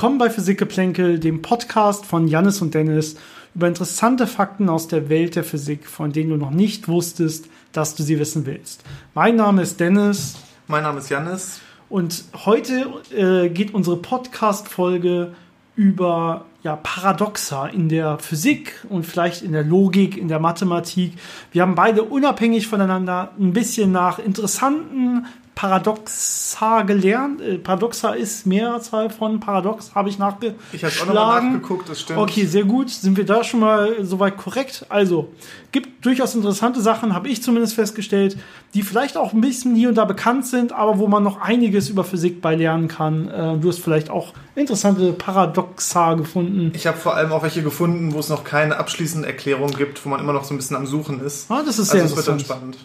Willkommen bei Physikgeplänkel, dem Podcast von Jannis und Dennis über interessante Fakten aus der Welt der Physik, von denen du noch nicht wusstest, dass du sie wissen willst. Mein Name ist Dennis. Mein Name ist Jannis. Und heute äh, geht unsere Podcast-Folge über ja, Paradoxa in der Physik und vielleicht in der Logik, in der Mathematik. Wir haben beide unabhängig voneinander ein bisschen nach interessanten Paradoxa gelernt. Äh, Paradoxa ist Mehrzahl von Paradox, habe ich nachgeschlagen. Ich habe auch nochmal nachgeguckt, das stimmt. Okay, sehr gut. Sind wir da schon mal soweit korrekt? Also, gibt durchaus interessante Sachen, habe ich zumindest festgestellt, die vielleicht auch ein bisschen hier und da bekannt sind, aber wo man noch einiges über Physik bei lernen kann. Äh, du hast vielleicht auch interessante Paradoxa gefunden. Ich habe vor allem auch welche gefunden, wo es noch keine abschließende Erklärung gibt, wo man immer noch so ein bisschen am Suchen ist. Ah, das ist sehr also interessant. Es wird dann spannend.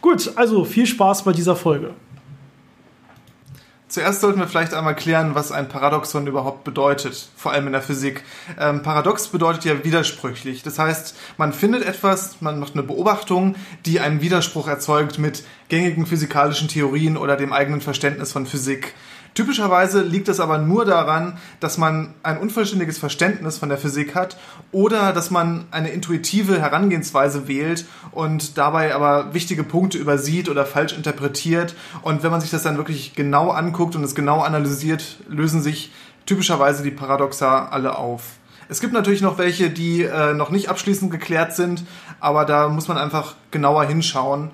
Gut, also viel Spaß bei dieser Folge. Zuerst sollten wir vielleicht einmal klären, was ein Paradoxon überhaupt bedeutet, vor allem in der Physik. Ähm, Paradox bedeutet ja widersprüchlich. Das heißt, man findet etwas, man macht eine Beobachtung, die einen Widerspruch erzeugt mit gängigen physikalischen Theorien oder dem eigenen Verständnis von Physik. Typischerweise liegt es aber nur daran, dass man ein unvollständiges Verständnis von der Physik hat oder dass man eine intuitive Herangehensweise wählt und dabei aber wichtige Punkte übersieht oder falsch interpretiert. Und wenn man sich das dann wirklich genau anguckt und es genau analysiert, lösen sich typischerweise die Paradoxa alle auf. Es gibt natürlich noch welche, die äh, noch nicht abschließend geklärt sind, aber da muss man einfach genauer hinschauen.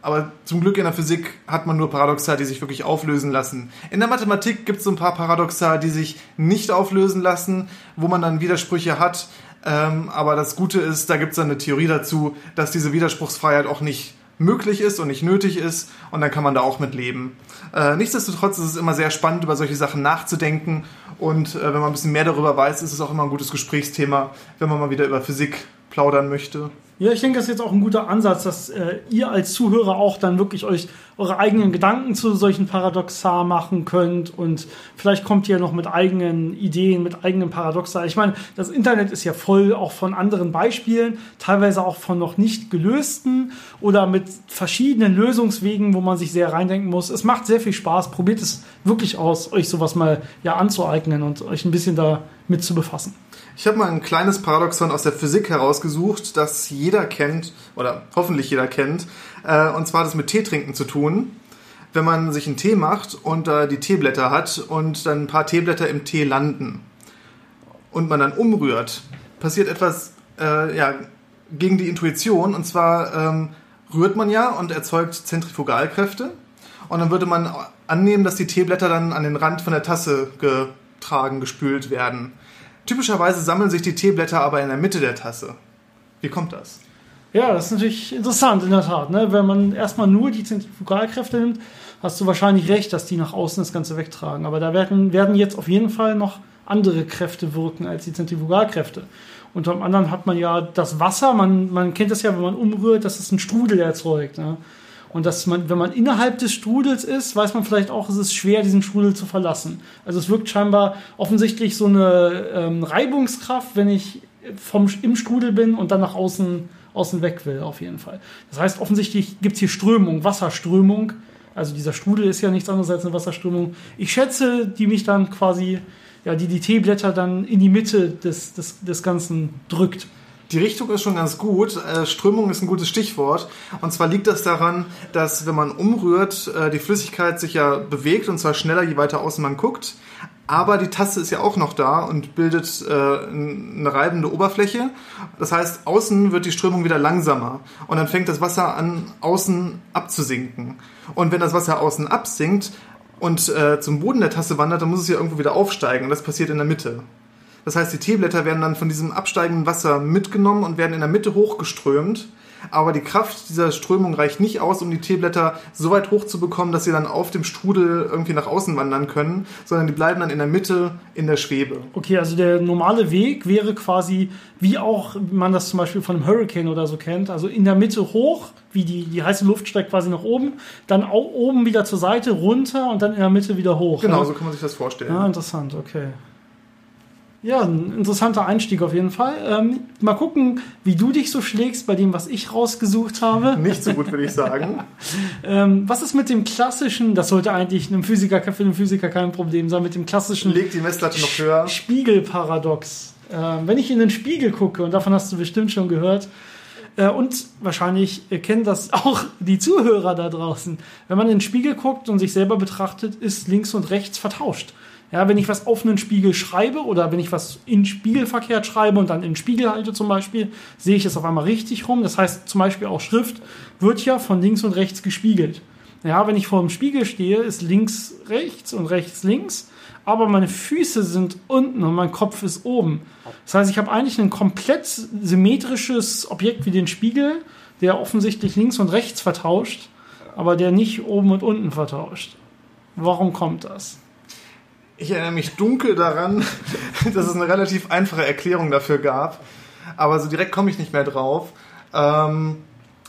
Aber zum Glück in der Physik hat man nur Paradoxa, die sich wirklich auflösen lassen. In der Mathematik gibt es so ein paar Paradoxa, die sich nicht auflösen lassen, wo man dann Widersprüche hat. Ähm, aber das Gute ist, da gibt es dann eine Theorie dazu, dass diese Widerspruchsfreiheit auch nicht möglich ist und nicht nötig ist und dann kann man da auch mit leben. Äh, nichtsdestotrotz ist es immer sehr spannend, über solche Sachen nachzudenken und äh, wenn man ein bisschen mehr darüber weiß, ist es auch immer ein gutes Gesprächsthema, wenn man mal wieder über Physik plaudern möchte. Ja, ich denke, das ist jetzt auch ein guter Ansatz, dass äh, ihr als Zuhörer auch dann wirklich euch eure eigenen Gedanken zu solchen Paradoxa machen könnt und vielleicht kommt ihr noch mit eigenen Ideen, mit eigenen Paradoxa. Ich meine, das Internet ist ja voll auch von anderen Beispielen, teilweise auch von noch nicht gelösten oder mit verschiedenen Lösungswegen, wo man sich sehr reindenken muss. Es macht sehr viel Spaß. Probiert es wirklich aus, euch sowas mal ja anzueignen und euch ein bisschen damit zu befassen. Ich habe mal ein kleines Paradoxon aus der Physik herausgesucht, das jeder kennt oder hoffentlich jeder kennt. Äh, und zwar hat es mit Teetrinken zu tun. Wenn man sich einen Tee macht und da die Teeblätter hat und dann ein paar Teeblätter im Tee landen und man dann umrührt, passiert etwas äh, ja, gegen die Intuition. Und zwar ähm, rührt man ja und erzeugt Zentrifugalkräfte. Und dann würde man annehmen, dass die Teeblätter dann an den Rand von der Tasse getragen, gespült werden. Typischerweise sammeln sich die Teeblätter aber in der Mitte der Tasse. Wie kommt das? Ja, das ist natürlich interessant, in der Tat. Ne? Wenn man erstmal nur die Zentrifugalkräfte nimmt, hast du wahrscheinlich recht, dass die nach außen das Ganze wegtragen. Aber da werden, werden jetzt auf jeden Fall noch andere Kräfte wirken als die Zentrifugalkräfte. Unter dem anderen hat man ja das Wasser, man, man kennt das ja, wenn man umrührt, dass es einen Strudel erzeugt. Ne? Und dass man, wenn man innerhalb des Strudels ist, weiß man vielleicht auch, es ist schwer, diesen Strudel zu verlassen. Also es wirkt scheinbar offensichtlich so eine ähm, Reibungskraft, wenn ich vom, im Strudel bin und dann nach außen, außen weg will, auf jeden Fall. Das heißt, offensichtlich gibt es hier Strömung, Wasserströmung. Also dieser Strudel ist ja nichts anderes als eine Wasserströmung. Ich schätze, die mich dann quasi, ja, die die Teeblätter dann in die Mitte des, des, des Ganzen drückt. Die Richtung ist schon ganz gut. Äh, Strömung ist ein gutes Stichwort. Und zwar liegt das daran, dass wenn man umrührt, äh, die Flüssigkeit sich ja bewegt und zwar schneller, je weiter außen man guckt. Aber die Tasse ist ja auch noch da und bildet äh, eine reibende Oberfläche. Das heißt, außen wird die Strömung wieder langsamer und dann fängt das Wasser an, außen abzusinken. Und wenn das Wasser außen absinkt und zum Boden der Tasse wandert, dann muss es ja irgendwo wieder aufsteigen. Und das passiert in der Mitte. Das heißt, die Teeblätter werden dann von diesem absteigenden Wasser mitgenommen und werden in der Mitte hochgeströmt. Aber die Kraft dieser Strömung reicht nicht aus, um die Teeblätter so weit hoch zu bekommen, dass sie dann auf dem Strudel irgendwie nach außen wandern können, sondern die bleiben dann in der Mitte in der Schwebe. Okay, also der normale Weg wäre quasi, wie auch man das zum Beispiel von einem Hurricane oder so kennt, also in der Mitte hoch, wie die, die heiße Luft steigt quasi nach oben, dann oben wieder zur Seite, runter und dann in der Mitte wieder hoch. Genau, ja? so kann man sich das vorstellen. Ja, interessant, okay. Ja, ein interessanter Einstieg auf jeden Fall. Ähm, mal gucken, wie du dich so schlägst bei dem, was ich rausgesucht habe. Nicht so gut, würde ich sagen. ähm, was ist mit dem klassischen, das sollte eigentlich einem Physiker, für einen Physiker kein Problem sein, mit dem klassischen Leg die Messlatte noch höher. Spiegelparadox. Ähm, wenn ich in den Spiegel gucke, und davon hast du bestimmt schon gehört, äh, und wahrscheinlich kennen das auch die Zuhörer da draußen, wenn man in den Spiegel guckt und sich selber betrachtet, ist links und rechts vertauscht. Ja, wenn ich was auf einen Spiegel schreibe oder wenn ich was in Spiegelverkehr schreibe und dann in den Spiegel halte zum Beispiel, sehe ich es auf einmal richtig rum. Das heißt zum Beispiel auch Schrift wird ja von links und rechts gespiegelt. Ja, wenn ich vor dem Spiegel stehe, ist links rechts und rechts links, aber meine Füße sind unten und mein Kopf ist oben. Das heißt, ich habe eigentlich ein komplett symmetrisches Objekt wie den Spiegel, der offensichtlich links und rechts vertauscht, aber der nicht oben und unten vertauscht. Warum kommt das? Ich erinnere mich dunkel daran, dass es eine relativ einfache Erklärung dafür gab. Aber so direkt komme ich nicht mehr drauf. Ähm,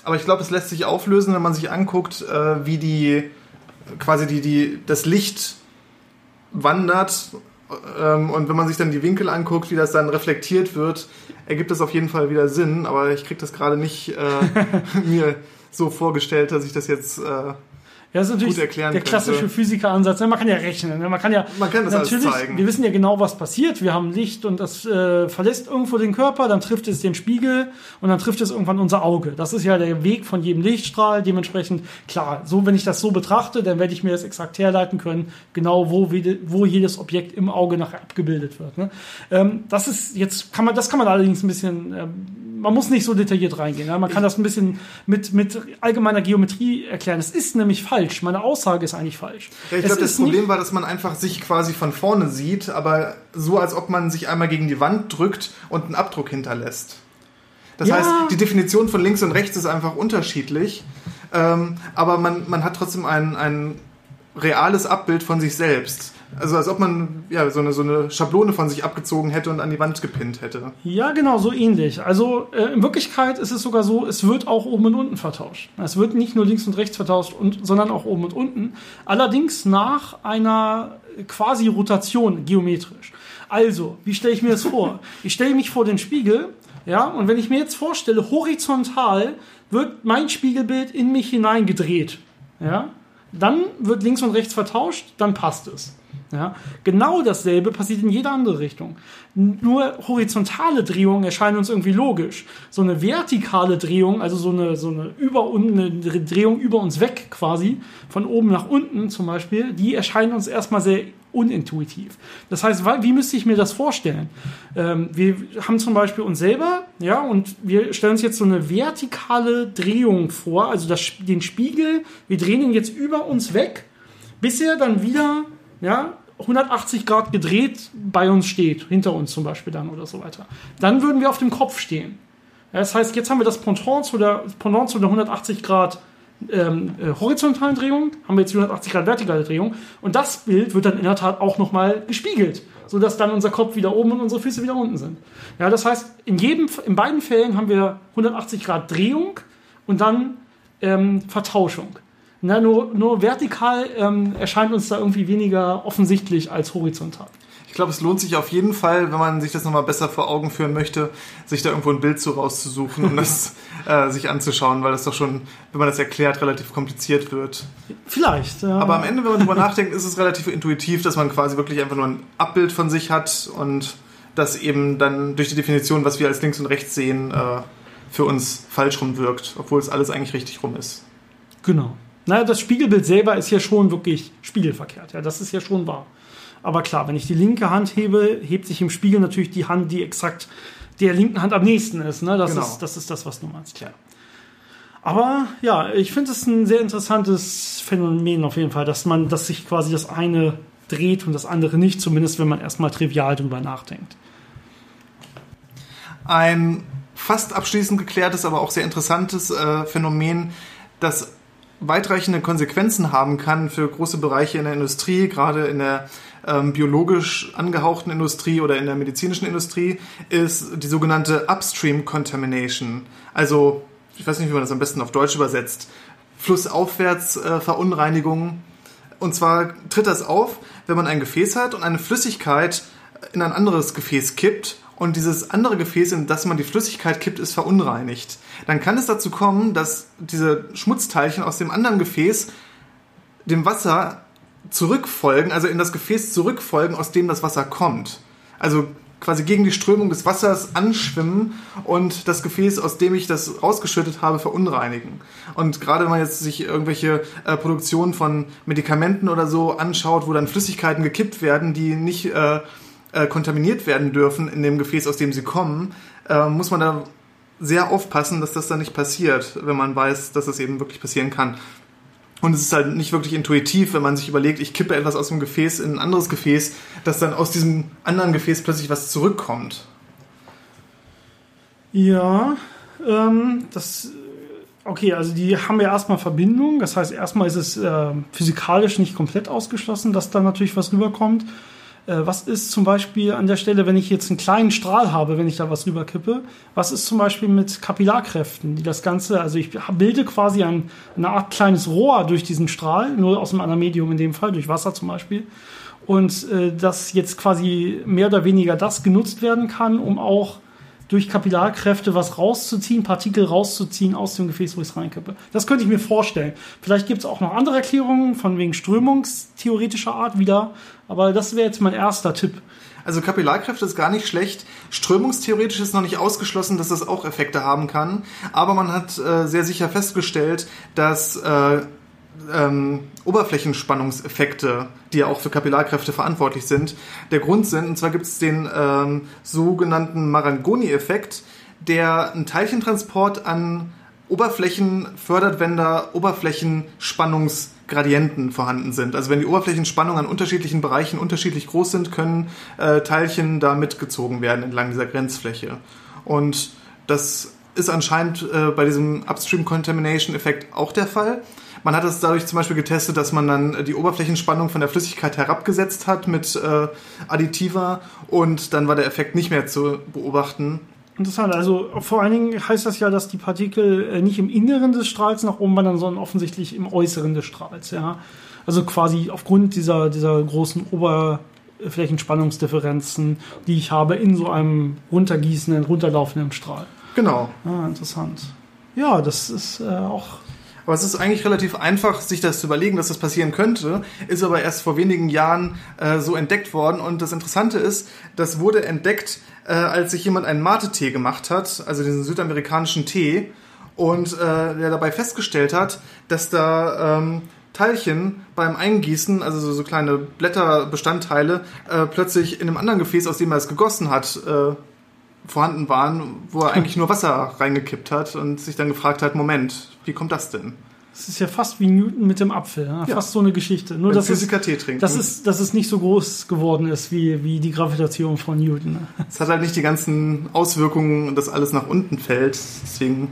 aber ich glaube, es lässt sich auflösen, wenn man sich anguckt, äh, wie die quasi die, die, das Licht wandert. Ähm, und wenn man sich dann die Winkel anguckt, wie das dann reflektiert wird, ergibt das auf jeden Fall wieder Sinn. Aber ich kriege das gerade nicht äh, mir so vorgestellt, dass ich das jetzt äh, ja, das ist natürlich der klassische Physikeransatz. Man kann ja rechnen. Ne? Man kann ja man kann das natürlich, alles zeigen. Wir wissen ja genau, was passiert. Wir haben Licht und das äh, verlässt irgendwo den Körper, dann trifft es den Spiegel und dann trifft es irgendwann unser Auge. Das ist ja der Weg von jedem Lichtstrahl. Dementsprechend, klar, so wenn ich das so betrachte, dann werde ich mir das exakt herleiten können, genau wo, wo jedes Objekt im Auge nachher abgebildet wird. Ne? Ähm, das ist jetzt, kann man, das kann man allerdings ein bisschen ähm, man muss nicht so detailliert reingehen. Ja? Man kann das ein bisschen mit, mit allgemeiner Geometrie erklären. Es ist nämlich falsch. Meine Aussage ist eigentlich falsch. Ja, ich glaube, das Problem war, dass man einfach sich quasi von vorne sieht, aber so, als ob man sich einmal gegen die Wand drückt und einen Abdruck hinterlässt. Das ja. heißt, die Definition von links und rechts ist einfach unterschiedlich. Ähm, aber man, man hat trotzdem ein, ein reales Abbild von sich selbst. Also als ob man ja so eine, so eine Schablone von sich abgezogen hätte und an die Wand gepinnt hätte. Ja, genau, so ähnlich. Also äh, in Wirklichkeit ist es sogar so, es wird auch oben und unten vertauscht. Es wird nicht nur links und rechts vertauscht, und, sondern auch oben und unten. Allerdings nach einer quasi Rotation geometrisch. Also, wie stelle ich mir das vor? Ich stelle mich vor den Spiegel, ja, und wenn ich mir jetzt vorstelle, horizontal wird mein Spiegelbild in mich hineingedreht, ja, dann wird links und rechts vertauscht, dann passt es. Ja? Genau dasselbe passiert in jeder andere Richtung. Nur horizontale Drehungen erscheinen uns irgendwie logisch. So eine vertikale Drehung, also so eine, so eine, über, eine Drehung über uns weg quasi, von oben nach unten zum Beispiel, die erscheinen uns erstmal sehr unintuitiv. Das heißt, wie müsste ich mir das vorstellen? Ähm, wir haben zum Beispiel uns selber, ja, und wir stellen uns jetzt so eine vertikale Drehung vor, also das, den Spiegel, wir drehen ihn jetzt über uns weg, bis er dann wieder ja, 180 Grad gedreht bei uns steht, hinter uns zum Beispiel dann oder so weiter, dann würden wir auf dem Kopf stehen. das heißt, jetzt haben wir das Pendant zu der, Pendant zu der 180 Grad ähm, äh, horizontalen Drehung, haben wir jetzt die 180 Grad vertikale Drehung und das Bild wird dann in der Tat auch nochmal gespiegelt, sodass dann unser Kopf wieder oben und unsere Füße wieder unten sind. Ja, das heißt, in, jedem, in beiden Fällen haben wir 180 Grad Drehung und dann ähm, Vertauschung. Na, nur, nur vertikal ähm, erscheint uns da irgendwie weniger offensichtlich als horizontal. Ich glaube, es lohnt sich auf jeden Fall, wenn man sich das nochmal besser vor Augen führen möchte, sich da irgendwo ein Bild so rauszusuchen und das äh, sich anzuschauen, weil das doch schon, wenn man das erklärt, relativ kompliziert wird. Vielleicht. Ja. Aber am Ende, wenn man drüber nachdenkt, ist es relativ intuitiv, dass man quasi wirklich einfach nur ein Abbild von sich hat und das eben dann durch die Definition, was wir als links und rechts sehen, äh, für uns falsch rum wirkt, obwohl es alles eigentlich richtig rum ist. Genau. Naja, das Spiegelbild selber ist ja schon wirklich spiegelverkehrt. Ja, das ist ja schon wahr. Aber klar, wenn ich die linke Hand hebe, hebt sich im Spiegel natürlich die Hand, die exakt der linken Hand am nächsten ist. Ne? Das, genau. ist, das ist das, was du meinst. Ja. Aber ja, ich finde es ein sehr interessantes Phänomen auf jeden Fall, dass man, dass sich quasi das eine dreht und das andere nicht, zumindest wenn man erstmal trivial drüber nachdenkt. Ein fast abschließend geklärtes, aber auch sehr interessantes äh, Phänomen, das weitreichende Konsequenzen haben kann für große Bereiche in der Industrie, gerade in der ähm, biologisch angehauchten Industrie oder in der medizinischen Industrie, ist die sogenannte Upstream Contamination. Also, ich weiß nicht, wie man das am besten auf Deutsch übersetzt. Flussaufwärts äh. Und zwar tritt das auf, wenn man ein Gefäß hat und eine Flüssigkeit in ein anderes Gefäß kippt und dieses andere Gefäß, in das man die Flüssigkeit kippt, ist verunreinigt. Dann kann es dazu kommen, dass diese Schmutzteilchen aus dem anderen Gefäß dem Wasser zurückfolgen, also in das Gefäß zurückfolgen, aus dem das Wasser kommt. Also quasi gegen die Strömung des Wassers anschwimmen und das Gefäß, aus dem ich das rausgeschüttet habe, verunreinigen. Und gerade wenn man jetzt sich irgendwelche äh, Produktionen von Medikamenten oder so anschaut, wo dann Flüssigkeiten gekippt werden, die nicht äh, äh, kontaminiert werden dürfen in dem Gefäß, aus dem sie kommen, äh, muss man da sehr aufpassen, dass das dann nicht passiert, wenn man weiß, dass das eben wirklich passieren kann. Und es ist halt nicht wirklich intuitiv, wenn man sich überlegt, ich kippe etwas aus dem Gefäß in ein anderes Gefäß, dass dann aus diesem anderen Gefäß plötzlich was zurückkommt. Ja, ähm, das. Okay, also die haben ja erstmal Verbindung. Das heißt, erstmal ist es äh, physikalisch nicht komplett ausgeschlossen, dass da natürlich was rüberkommt. Äh, was ist zum Beispiel an der Stelle, wenn ich jetzt einen kleinen Strahl habe, wenn ich da was rüberkippe? Was ist zum Beispiel mit Kapillarkräften, die das Ganze, also ich bilde quasi ein, eine Art kleines Rohr durch diesen Strahl, nur aus einem anderen Medium in dem Fall, durch Wasser zum Beispiel. Und äh, dass jetzt quasi mehr oder weniger das genutzt werden kann, um auch durch Kapillarkräfte was rauszuziehen, Partikel rauszuziehen aus dem Gefäß, wo ich es reinkippe. Das könnte ich mir vorstellen. Vielleicht gibt es auch noch andere Erklärungen von wegen strömungstheoretischer Art wieder, aber das wäre jetzt mein erster Tipp. Also Kapillarkräfte ist gar nicht schlecht. Strömungstheoretisch ist noch nicht ausgeschlossen, dass das auch Effekte haben kann. Aber man hat äh, sehr sicher festgestellt, dass äh, ähm, Oberflächenspannungseffekte, die ja auch für Kapillarkräfte verantwortlich sind, der Grund sind. Und zwar gibt es den ähm, sogenannten Marangoni-Effekt, der einen Teilchentransport an Oberflächen fördert, wenn da Oberflächenspannungsgradienten vorhanden sind. Also wenn die Oberflächenspannungen an unterschiedlichen Bereichen unterschiedlich groß sind, können äh, Teilchen da mitgezogen werden entlang dieser Grenzfläche. Und das ist anscheinend äh, bei diesem Upstream Contamination Effekt auch der Fall. Man hat es dadurch zum Beispiel getestet, dass man dann die Oberflächenspannung von der Flüssigkeit herabgesetzt hat mit äh, Additiva und dann war der Effekt nicht mehr zu beobachten. Interessant, also vor allen Dingen heißt das ja, dass die Partikel äh, nicht im Inneren des Strahls nach oben wandern, sondern offensichtlich im Äußeren des Strahls. Ja? Also quasi aufgrund dieser, dieser großen Oberflächenspannungsdifferenzen, die ich habe in so einem runtergießenden, runterlaufenden Strahl. Genau. Ah, interessant. Ja, das ist äh, auch aber es ist eigentlich relativ einfach, sich das zu überlegen, dass das passieren könnte, ist aber erst vor wenigen Jahren äh, so entdeckt worden. Und das Interessante ist, das wurde entdeckt, äh, als sich jemand einen Mate-Tee gemacht hat, also diesen südamerikanischen Tee, und äh, der dabei festgestellt hat, dass da ähm, Teilchen beim Eingießen, also so, so kleine Blätterbestandteile, äh, plötzlich in einem anderen Gefäß, aus dem er es gegossen hat, äh, vorhanden waren, wo er eigentlich nur Wasser reingekippt hat und sich dann gefragt hat, Moment, wie kommt das denn? Das ist ja fast wie Newton mit dem Apfel, ja? Ja. fast so eine Geschichte. Nur dass Physiker es, Tee trinken. Dass es, dass es nicht so groß geworden ist wie, wie die Gravitation von Newton. Es hat halt nicht die ganzen Auswirkungen, dass alles nach unten fällt. Deswegen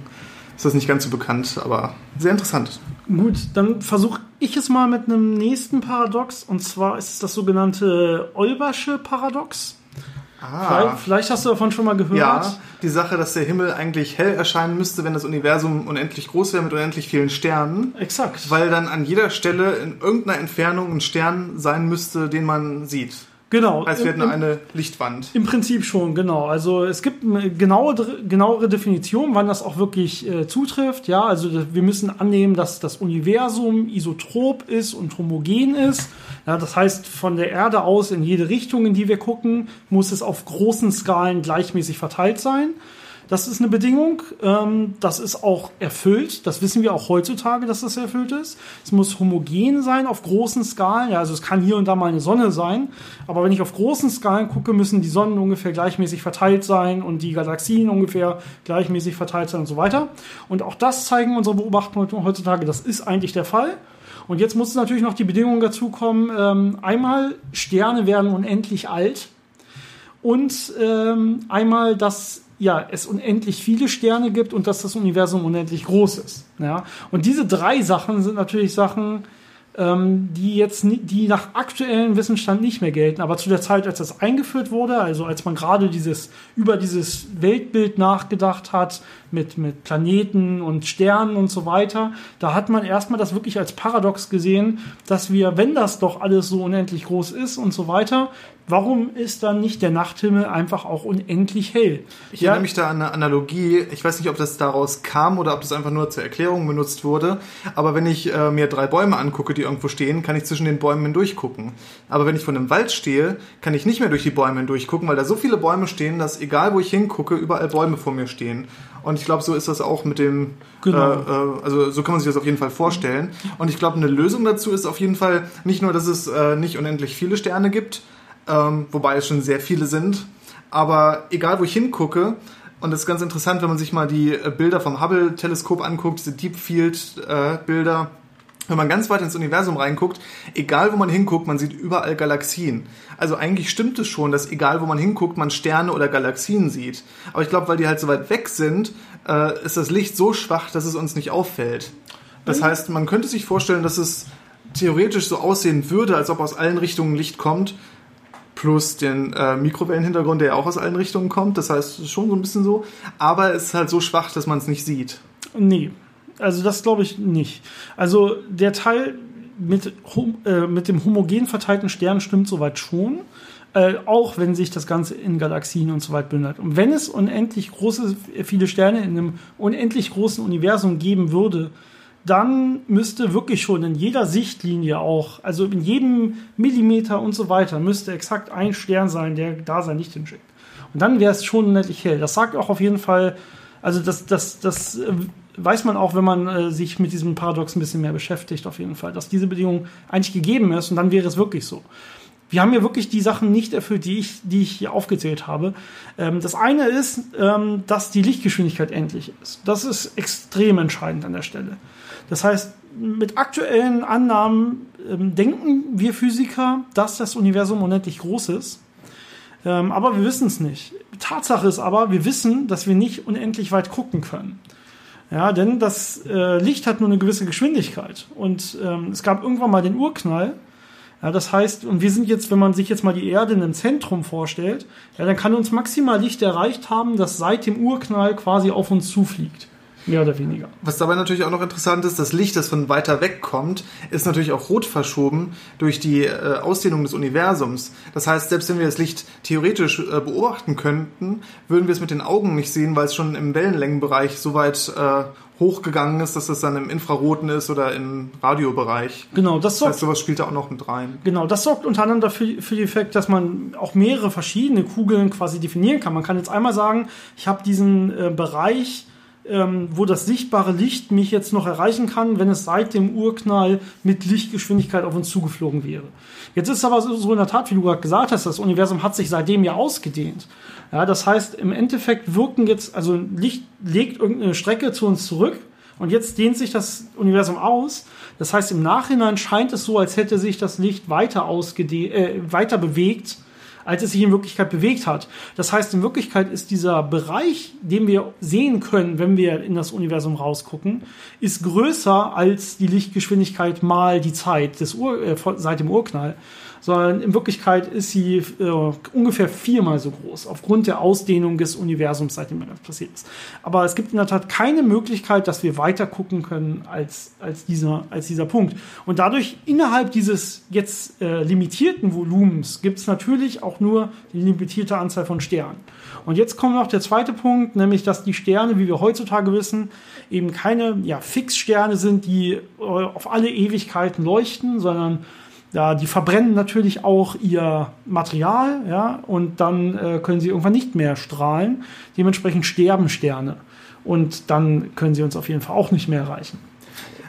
ist das nicht ganz so bekannt, aber sehr interessant. Gut, dann versuche ich es mal mit einem nächsten Paradox. Und zwar ist es das sogenannte Olbersche Paradox. Ah. Vielleicht, hast du davon schon mal gehört. Ja, die Sache, dass der Himmel eigentlich hell erscheinen müsste, wenn das Universum unendlich groß wäre mit unendlich vielen Sternen. Exakt. Weil dann an jeder Stelle in irgendeiner Entfernung ein Stern sein müsste, den man sieht. Genau. Als wäre nur eine Lichtwand. Im Prinzip schon, genau. Also es gibt eine genaue, genauere Definition, wann das auch wirklich äh, zutrifft. Ja, also wir müssen annehmen, dass das Universum isotrop ist und homogen ist. Ja, das heißt, von der Erde aus in jede Richtung, in die wir gucken, muss es auf großen Skalen gleichmäßig verteilt sein. Das ist eine Bedingung. Ähm, das ist auch erfüllt. Das wissen wir auch heutzutage, dass das erfüllt ist. Es muss homogen sein auf großen Skalen. Ja, also es kann hier und da mal eine Sonne sein. Aber wenn ich auf großen Skalen gucke, müssen die Sonnen ungefähr gleichmäßig verteilt sein und die Galaxien ungefähr gleichmäßig verteilt sein und so weiter. Und auch das zeigen unsere Beobachtungen heutzutage. Das ist eigentlich der Fall. Und jetzt muss natürlich noch die Bedingung dazu kommen. Ähm, einmal, Sterne werden unendlich alt. Und ähm, einmal, dass ja, es unendlich viele Sterne gibt und dass das Universum unendlich groß ist. Ja? Und diese drei Sachen sind natürlich Sachen, ähm, die jetzt die nach aktuellem Wissensstand nicht mehr gelten. Aber zu der Zeit, als das eingeführt wurde, also als man gerade dieses über dieses Weltbild nachgedacht hat mit mit Planeten und Sternen und so weiter, da hat man erstmal das wirklich als Paradox gesehen, dass wir, wenn das doch alles so unendlich groß ist und so weiter, warum ist dann nicht der Nachthimmel einfach auch unendlich hell? Ich ja, erinnere mich da an eine Analogie. Ich weiß nicht, ob das daraus kam oder ob das einfach nur zur Erklärung benutzt wurde. Aber wenn ich äh, mir drei Bäume angucke, die irgendwo stehen, kann ich zwischen den Bäumen hindurch gucken. Aber wenn ich vor einem Wald stehe, kann ich nicht mehr durch die Bäume hindurch gucken, weil da so viele Bäume stehen, dass egal wo ich hingucke, überall Bäume vor mir stehen. Und ich glaube, so ist das auch mit dem, genau. äh, äh, also so kann man sich das auf jeden Fall vorstellen. Und ich glaube, eine Lösung dazu ist auf jeden Fall nicht nur, dass es äh, nicht unendlich viele Sterne gibt, ähm, wobei es schon sehr viele sind. Aber egal, wo ich hingucke, und das ist ganz interessant, wenn man sich mal die äh, Bilder vom Hubble-Teleskop anguckt, diese Deep Field-Bilder, äh, wenn man ganz weit ins Universum reinguckt, egal wo man hinguckt, man sieht überall Galaxien. Also eigentlich stimmt es schon, dass egal wo man hinguckt, man Sterne oder Galaxien sieht. Aber ich glaube, weil die halt so weit weg sind, äh, ist das Licht so schwach, dass es uns nicht auffällt. Das mhm. heißt, man könnte sich vorstellen, dass es theoretisch so aussehen würde, als ob aus allen Richtungen Licht kommt, plus den äh, Mikrowellenhintergrund, der ja auch aus allen Richtungen kommt. Das heißt, schon so ein bisschen so. Aber es ist halt so schwach, dass man es nicht sieht. Nee, also das glaube ich nicht. Also der Teil mit, äh, mit dem homogen verteilten Stern stimmt soweit schon. Äh, auch wenn sich das Ganze in Galaxien und so weit bündelt. Und wenn es unendlich große, viele Sterne in einem unendlich großen Universum geben würde, dann müsste wirklich schon in jeder Sichtlinie auch, also in jedem Millimeter und so weiter, müsste exakt ein Stern sein, der da sein Licht hinschickt. Und dann wäre es schon unendlich hell. Das sagt auch auf jeden Fall, also das, das, das äh, weiß man auch, wenn man äh, sich mit diesem Paradox ein bisschen mehr beschäftigt, auf jeden Fall, dass diese Bedingung eigentlich gegeben ist und dann wäre es wirklich so. Wir haben ja wirklich die Sachen nicht erfüllt, die ich, die ich hier aufgezählt habe. Ähm, das eine ist, ähm, dass die Lichtgeschwindigkeit endlich ist. Das ist extrem entscheidend an der Stelle. Das heißt, mit aktuellen Annahmen ähm, denken wir Physiker, dass das Universum unendlich groß ist. Ähm, aber wir wissen es nicht. Tatsache ist aber, wir wissen, dass wir nicht unendlich weit gucken können. Ja, denn das äh, Licht hat nur eine gewisse Geschwindigkeit. Und ähm, es gab irgendwann mal den Urknall. Ja, das heißt, und wir sind jetzt, wenn man sich jetzt mal die Erde in einem Zentrum vorstellt, ja, dann kann uns maximal Licht erreicht haben, das seit dem Urknall quasi auf uns zufliegt. Mehr oder weniger. Was dabei natürlich auch noch interessant ist, das Licht, das von weiter weg kommt, ist natürlich auch rot verschoben durch die äh, Ausdehnung des Universums. Das heißt, selbst wenn wir das Licht theoretisch äh, beobachten könnten, würden wir es mit den Augen nicht sehen, weil es schon im Wellenlängenbereich so weit äh, hochgegangen ist, dass es dann im Infraroten ist oder im Radiobereich. Genau, das sorgt. Das heißt, sowas spielt da auch noch mit rein. Genau, das sorgt unter anderem dafür für den Effekt, dass man auch mehrere verschiedene Kugeln quasi definieren kann. Man kann jetzt einmal sagen, ich habe diesen äh, Bereich ähm, wo das sichtbare Licht mich jetzt noch erreichen kann, wenn es seit dem Urknall mit Lichtgeschwindigkeit auf uns zugeflogen wäre. Jetzt ist es aber so in der Tat, wie du gerade gesagt hast, das Universum hat sich seitdem ja ausgedehnt. Ja, das heißt, im Endeffekt wirken jetzt, also Licht legt irgendeine Strecke zu uns zurück und jetzt dehnt sich das Universum aus. Das heißt, im Nachhinein scheint es so, als hätte sich das Licht weiter ausgedehnt, äh, weiter bewegt als es sich in Wirklichkeit bewegt hat. Das heißt, in Wirklichkeit ist dieser Bereich, den wir sehen können, wenn wir in das Universum rausgucken, ist größer als die Lichtgeschwindigkeit mal die Zeit des Ur, äh, seit dem Urknall sondern in Wirklichkeit ist sie äh, ungefähr viermal so groß, aufgrund der Ausdehnung des Universums, seitdem das passiert ist. Aber es gibt in der Tat keine Möglichkeit, dass wir weiter gucken können als, als, dieser, als dieser Punkt. Und dadurch, innerhalb dieses jetzt äh, limitierten Volumens, gibt es natürlich auch nur die limitierte Anzahl von Sternen. Und jetzt kommt noch der zweite Punkt, nämlich dass die Sterne, wie wir heutzutage wissen, eben keine ja, Fixsterne sind, die äh, auf alle Ewigkeiten leuchten, sondern ja, die verbrennen natürlich auch ihr Material, ja, und dann äh, können sie irgendwann nicht mehr strahlen. Dementsprechend sterben Sterne. Und dann können sie uns auf jeden Fall auch nicht mehr erreichen.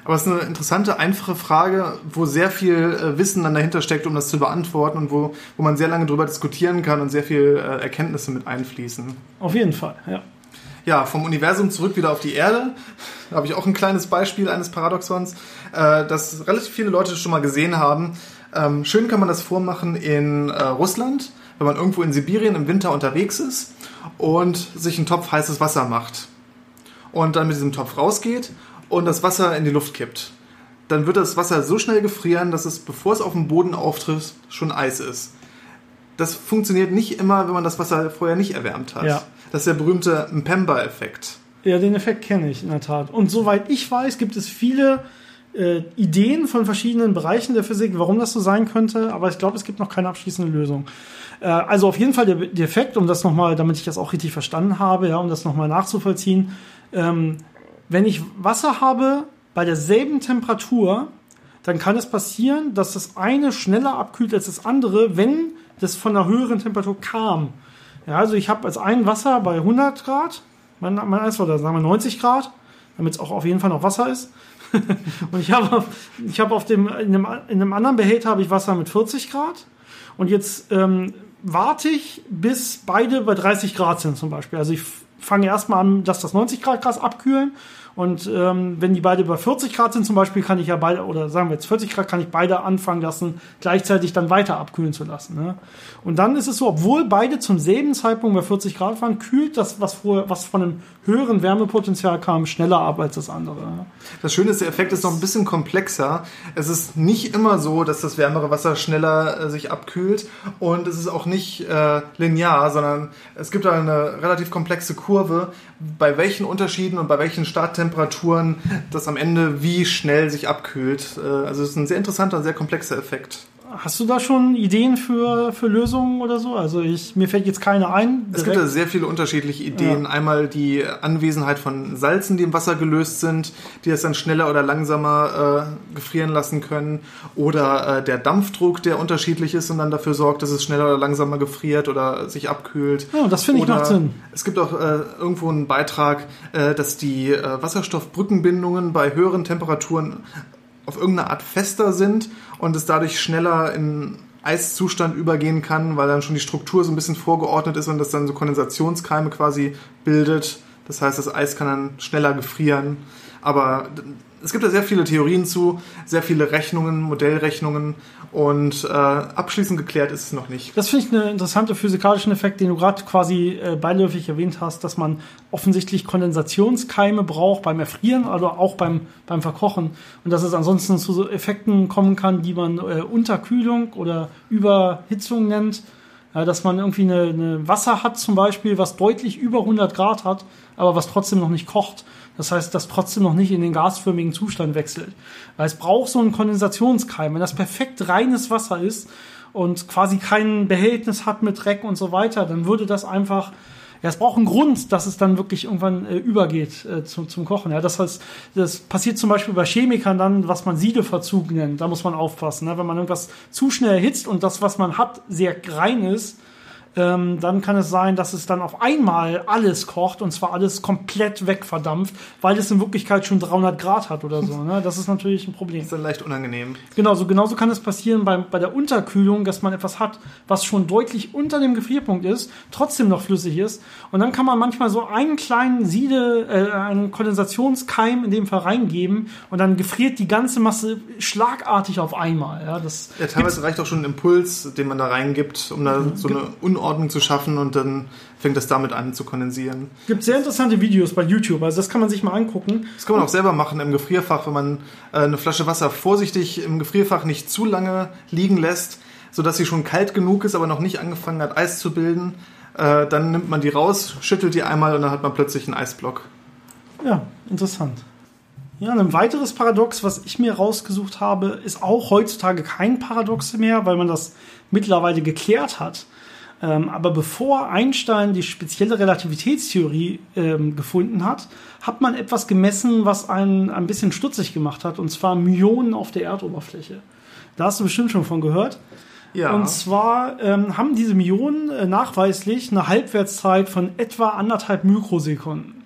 Aber es ist eine interessante, einfache Frage, wo sehr viel äh, Wissen dann dahinter steckt, um das zu beantworten und wo, wo man sehr lange drüber diskutieren kann und sehr viel äh, Erkenntnisse mit einfließen. Auf jeden Fall, ja. Ja, vom Universum zurück wieder auf die Erde. Da habe ich auch ein kleines Beispiel eines Paradoxons, äh, das relativ viele Leute schon mal gesehen haben. Ähm, schön kann man das vormachen in äh, Russland, wenn man irgendwo in Sibirien im Winter unterwegs ist und sich einen Topf heißes Wasser macht und dann mit diesem Topf rausgeht und das Wasser in die Luft kippt. Dann wird das Wasser so schnell gefrieren, dass es, bevor es auf dem Boden auftritt, schon Eis ist. Das funktioniert nicht immer, wenn man das Wasser vorher nicht erwärmt hat. Ja. Das ist der berühmte Mpemba-Effekt. Ja, den Effekt kenne ich in der Tat. Und soweit ich weiß, gibt es viele äh, Ideen von verschiedenen Bereichen der Physik, warum das so sein könnte, aber ich glaube, es gibt noch keine abschließende Lösung. Äh, also auf jeden Fall der, Effekt, um das nochmal, damit ich das auch richtig verstanden habe, ja, um das nochmal nachzuvollziehen, ähm, wenn ich Wasser habe bei derselben Temperatur, dann kann es passieren, dass das eine schneller abkühlt als das andere, wenn das von einer höheren Temperatur kam. Ja, also ich habe als ein Wasser bei 100 Grad, mein, mein Eis war da, sagen wir 90 Grad, damit es auch auf jeden Fall noch Wasser ist. und ich habe ich hab auf dem, in einem, in einem anderen Behälter habe ich Wasser mit 40 Grad. Und jetzt ähm, warte ich, bis beide bei 30 Grad sind zum Beispiel. Also ich fange erstmal an, dass das 90 Grad Gas abkühlen und ähm, wenn die beide bei 40 Grad sind zum Beispiel, kann ich ja beide, oder sagen wir jetzt 40 Grad, kann ich beide anfangen lassen, gleichzeitig dann weiter abkühlen zu lassen. Ne? Und dann ist es so, obwohl beide zum selben Zeitpunkt bei 40 Grad waren, kühlt das, was, vor, was von einem höheren Wärmepotenzial kam, schneller ab als das andere. Ne? Das Schöne ist, der Effekt ist noch ein bisschen komplexer. Es ist nicht immer so, dass das wärmere Wasser schneller äh, sich abkühlt und es ist auch nicht äh, linear, sondern es gibt eine relativ komplexe Kurve, bei welchen Unterschieden und bei welchen Starttemperaturen das am Ende wie schnell sich abkühlt. Äh, also es ist ein sehr interessanter, sehr komplexer Effekt. Hast du da schon Ideen für, für Lösungen oder so? Also ich, mir fällt jetzt keine ein. Es gibt da sehr viele unterschiedliche Ideen. Ja. Einmal die Anwesenheit von Salzen, die im Wasser gelöst sind, die es dann schneller oder langsamer äh, gefrieren lassen können. Oder äh, der Dampfdruck, der unterschiedlich ist und dann dafür sorgt, dass es schneller oder langsamer gefriert oder sich abkühlt. Ja, das finde ich macht Sinn. Es gibt auch äh, irgendwo einen Beitrag, äh, dass die äh, Wasserstoffbrückenbindungen bei höheren Temperaturen auf irgendeine Art fester sind und es dadurch schneller in Eiszustand übergehen kann, weil dann schon die Struktur so ein bisschen vorgeordnet ist und das dann so Kondensationskeime quasi bildet. Das heißt, das Eis kann dann schneller gefrieren. Aber es gibt da sehr viele Theorien zu, sehr viele Rechnungen, Modellrechnungen und äh, abschließend geklärt ist es noch nicht. Das finde ich einen interessanten physikalischen Effekt, den du gerade quasi äh, beiläufig erwähnt hast, dass man offensichtlich Kondensationskeime braucht beim Erfrieren, also auch beim, beim Verkochen und dass es ansonsten zu so Effekten kommen kann, die man äh, Unterkühlung oder Überhitzung nennt. Ja, dass man irgendwie eine, eine Wasser hat zum Beispiel, was deutlich über 100 Grad hat, aber was trotzdem noch nicht kocht. Das heißt, das trotzdem noch nicht in den gasförmigen Zustand wechselt. Weil es braucht so einen Kondensationskeim. Wenn das perfekt reines Wasser ist und quasi kein Behältnis hat mit Dreck und so weiter, dann würde das einfach ja, es braucht einen Grund, dass es dann wirklich irgendwann äh, übergeht äh, zum, zum Kochen. Ja, das heißt, das passiert zum Beispiel bei Chemikern dann, was man Siedeverzug nennt. Da muss man aufpassen. Ne? Wenn man irgendwas zu schnell erhitzt und das, was man hat, sehr rein ist, ähm, dann kann es sein, dass es dann auf einmal alles kocht und zwar alles komplett wegverdampft, weil es in Wirklichkeit schon 300 Grad hat oder so. Ne? Das ist natürlich ein Problem. Das ist dann leicht unangenehm. Genau, so genauso kann es passieren bei, bei der Unterkühlung, dass man etwas hat, was schon deutlich unter dem Gefrierpunkt ist, trotzdem noch flüssig ist. Und dann kann man manchmal so einen kleinen Siede, äh, einen Kondensationskeim in dem Fall reingeben und dann gefriert die ganze Masse schlagartig auf einmal. Ja, das ja teilweise reicht auch schon ein Impuls, den man da reingibt, um da mhm. so eine Unordnung Ordnung zu schaffen und dann fängt das damit an zu kondensieren. Gibt sehr interessante Videos bei YouTube, also das kann man sich mal angucken. Das kann man auch selber machen im Gefrierfach, wenn man äh, eine Flasche Wasser vorsichtig im Gefrierfach nicht zu lange liegen lässt, sodass sie schon kalt genug ist, aber noch nicht angefangen hat, Eis zu bilden. Äh, dann nimmt man die raus, schüttelt die einmal und dann hat man plötzlich einen Eisblock. Ja, interessant. Ja, ein weiteres Paradox, was ich mir rausgesucht habe, ist auch heutzutage kein Paradox mehr, weil man das mittlerweile geklärt hat. Ähm, aber bevor Einstein die spezielle Relativitätstheorie ähm, gefunden hat, hat man etwas gemessen, was einen ein bisschen stutzig gemacht hat, und zwar Myonen auf der Erdoberfläche. Da hast du bestimmt schon von gehört. Ja. Und zwar ähm, haben diese Myonen äh, nachweislich eine Halbwertszeit von etwa anderthalb Mikrosekunden.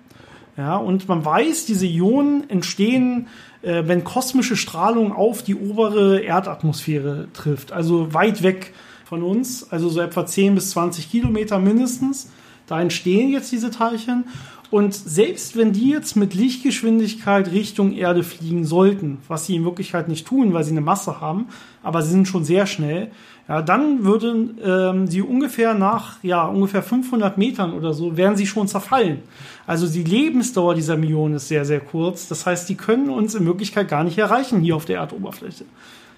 Ja, und man weiß, diese Ionen entstehen, äh, wenn kosmische Strahlung auf die obere Erdatmosphäre trifft, also weit weg von uns, also so etwa 10 bis 20 Kilometer mindestens. Da entstehen jetzt diese Teilchen. Und selbst wenn die jetzt mit Lichtgeschwindigkeit Richtung Erde fliegen sollten, was sie in Wirklichkeit nicht tun, weil sie eine Masse haben, aber sie sind schon sehr schnell, ja, dann würden ähm, sie ungefähr nach ja ungefähr 500 Metern oder so wären sie schon zerfallen. Also die Lebensdauer dieser Myonen ist sehr sehr kurz. Das heißt, die können uns in Wirklichkeit gar nicht erreichen hier auf der Erdoberfläche.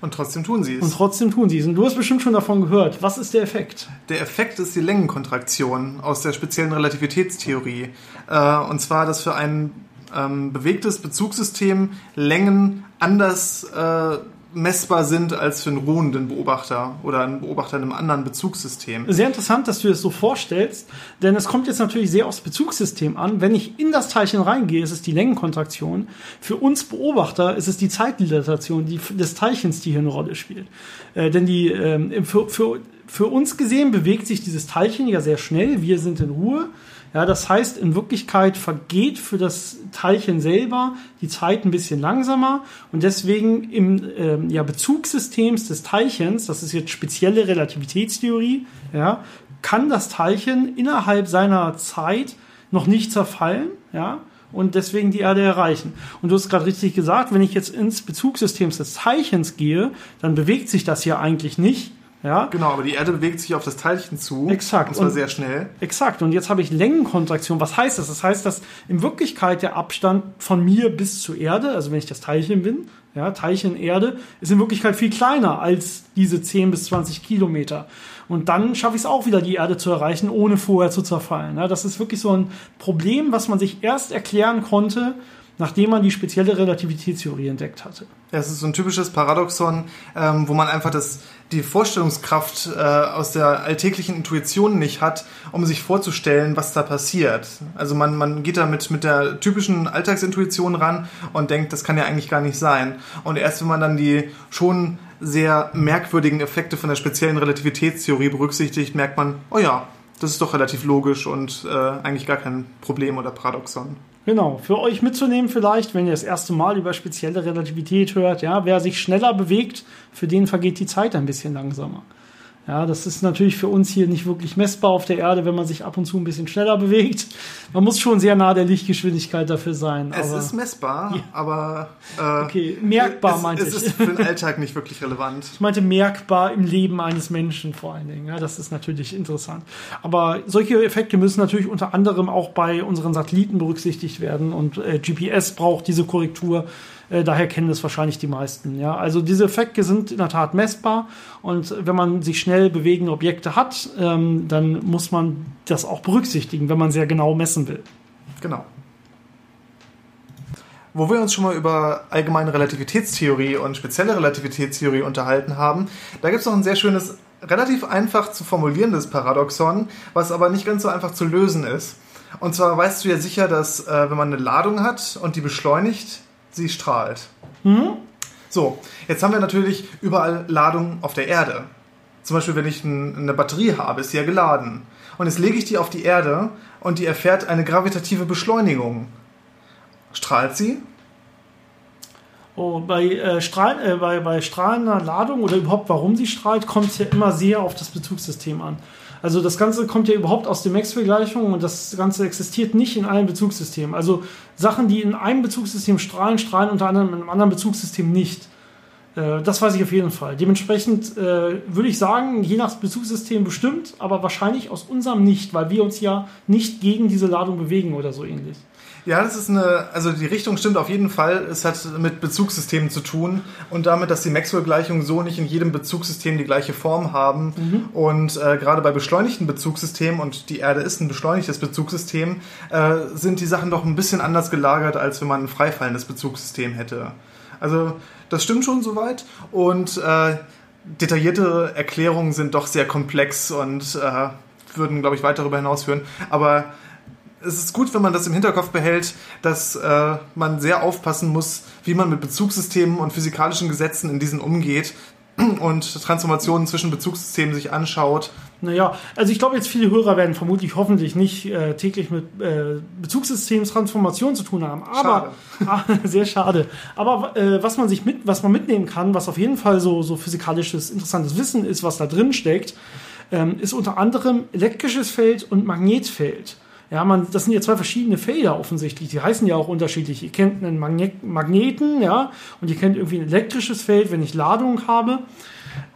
Und trotzdem tun sie es. Und trotzdem tun sie es. Und du hast bestimmt schon davon gehört. Was ist der Effekt? Der Effekt ist die Längenkontraktion aus der speziellen Relativitätstheorie. Äh, und zwar, dass für einen ähm, bewegtes Bezugssystem Längen anders äh, messbar sind als für einen ruhenden Beobachter oder einen Beobachter in einem anderen Bezugssystem. Sehr interessant, dass du es das so vorstellst, denn es kommt jetzt natürlich sehr aufs Bezugssystem an. Wenn ich in das Teilchen reingehe, ist es die Längenkontraktion. Für uns Beobachter ist es die Zeitdilatation die, des Teilchens, die hier eine Rolle spielt. Äh, denn die, äh, für, für, für uns gesehen bewegt sich dieses Teilchen ja sehr schnell. Wir sind in Ruhe. Ja, das heißt, in Wirklichkeit vergeht für das Teilchen selber die Zeit ein bisschen langsamer und deswegen im ähm, ja, Bezugssystems des Teilchens, das ist jetzt spezielle Relativitätstheorie, ja, kann das Teilchen innerhalb seiner Zeit noch nicht zerfallen, ja, und deswegen die Erde erreichen. Und du hast gerade richtig gesagt, wenn ich jetzt ins Bezugssystem des Teilchens gehe, dann bewegt sich das hier eigentlich nicht, ja? Genau, aber die Erde bewegt sich auf das Teilchen zu. Exakt. Und zwar und, sehr schnell. Exakt. Und jetzt habe ich Längenkontraktion. Was heißt das? Das heißt, dass in Wirklichkeit der Abstand von mir bis zur Erde, also wenn ich das Teilchen bin, ja, Teilchen Erde, ist in Wirklichkeit viel kleiner als diese 10 bis 20 Kilometer. Und dann schaffe ich es auch wieder, die Erde zu erreichen, ohne vorher zu zerfallen. Ja, das ist wirklich so ein Problem, was man sich erst erklären konnte, nachdem man die spezielle Relativitätstheorie entdeckt hatte. Ja, es ist so ein typisches Paradoxon, ähm, wo man einfach das, die Vorstellungskraft äh, aus der alltäglichen Intuition nicht hat, um sich vorzustellen, was da passiert. Also man, man geht da mit, mit der typischen Alltagsintuition ran und denkt, das kann ja eigentlich gar nicht sein. Und erst wenn man dann die schon sehr merkwürdigen Effekte von der speziellen Relativitätstheorie berücksichtigt, merkt man, oh ja, das ist doch relativ logisch und äh, eigentlich gar kein Problem oder Paradoxon. Genau, für euch mitzunehmen vielleicht, wenn ihr das erste Mal über spezielle Relativität hört, ja, wer sich schneller bewegt, für den vergeht die Zeit ein bisschen langsamer. Ja, das ist natürlich für uns hier nicht wirklich messbar auf der Erde, wenn man sich ab und zu ein bisschen schneller bewegt. Man muss schon sehr nah der Lichtgeschwindigkeit dafür sein. Es ist messbar, ja. aber äh, okay, merkbar es, meinte ich. Es ist für den Alltag nicht wirklich relevant. Ich meinte merkbar im Leben eines Menschen vor allen Dingen. Ja, das ist natürlich interessant. Aber solche Effekte müssen natürlich unter anderem auch bei unseren Satelliten berücksichtigt werden und äh, GPS braucht diese Korrektur daher kennen es wahrscheinlich die meisten. Ja? Also diese Effekte sind in der Tat messbar und wenn man sich schnell bewegende Objekte hat, ähm, dann muss man das auch berücksichtigen, wenn man sehr genau messen will. Genau. Wo wir uns schon mal über allgemeine Relativitätstheorie und spezielle Relativitätstheorie unterhalten haben, da gibt es noch ein sehr schönes, relativ einfach zu formulierendes Paradoxon, was aber nicht ganz so einfach zu lösen ist. Und zwar weißt du ja sicher, dass äh, wenn man eine Ladung hat und die beschleunigt, sie strahlt. Mhm. So, jetzt haben wir natürlich überall Ladung auf der Erde. Zum Beispiel, wenn ich eine Batterie habe, ist sie ja geladen. Und jetzt lege ich die auf die Erde und die erfährt eine gravitative Beschleunigung. Strahlt sie? Oh, bei, äh, Strahl, äh, bei, bei strahlender Ladung oder überhaupt warum sie strahlt, kommt es ja immer sehr auf das Bezugssystem an. Also das Ganze kommt ja überhaupt aus den Maxwell-Gleichungen und das Ganze existiert nicht in allen Bezugssystemen. Also Sachen, die in einem Bezugssystem strahlen, strahlen unter anderem in einem anderen Bezugssystem nicht. Äh, das weiß ich auf jeden Fall. Dementsprechend äh, würde ich sagen, je nach Bezugssystem bestimmt, aber wahrscheinlich aus unserem nicht, weil wir uns ja nicht gegen diese Ladung bewegen oder so ähnlich. Ja, das ist eine, also die Richtung stimmt auf jeden Fall. Es hat mit Bezugssystemen zu tun und damit, dass die Maxwell-Gleichungen so nicht in jedem Bezugssystem die gleiche Form haben. Mhm. Und äh, gerade bei beschleunigten Bezugssystemen, und die Erde ist ein beschleunigtes Bezugssystem, äh, sind die Sachen doch ein bisschen anders gelagert, als wenn man ein freifallendes Bezugssystem hätte. Also das stimmt schon soweit. Und äh, detaillierte Erklärungen sind doch sehr komplex und äh, würden, glaube ich, weit darüber hinausführen. Aber es ist gut, wenn man das im Hinterkopf behält, dass äh, man sehr aufpassen muss, wie man mit Bezugssystemen und physikalischen Gesetzen in diesen umgeht und Transformationen zwischen Bezugssystemen sich anschaut. Naja, also ich glaube jetzt viele Hörer werden vermutlich hoffentlich nicht äh, täglich mit äh, Bezugssystemstransformationen zu tun haben. Aber schade. Ah, sehr schade. Aber äh, was man sich mit, was man mitnehmen kann, was auf jeden Fall so, so physikalisches, interessantes Wissen ist, was da drin steckt, ähm, ist unter anderem elektrisches Feld und Magnetfeld. Ja, man, das sind ja zwei verschiedene Felder offensichtlich. Die heißen ja auch unterschiedlich. Ihr kennt einen Magnet Magneten, ja, und ihr kennt irgendwie ein elektrisches Feld, wenn ich Ladung habe.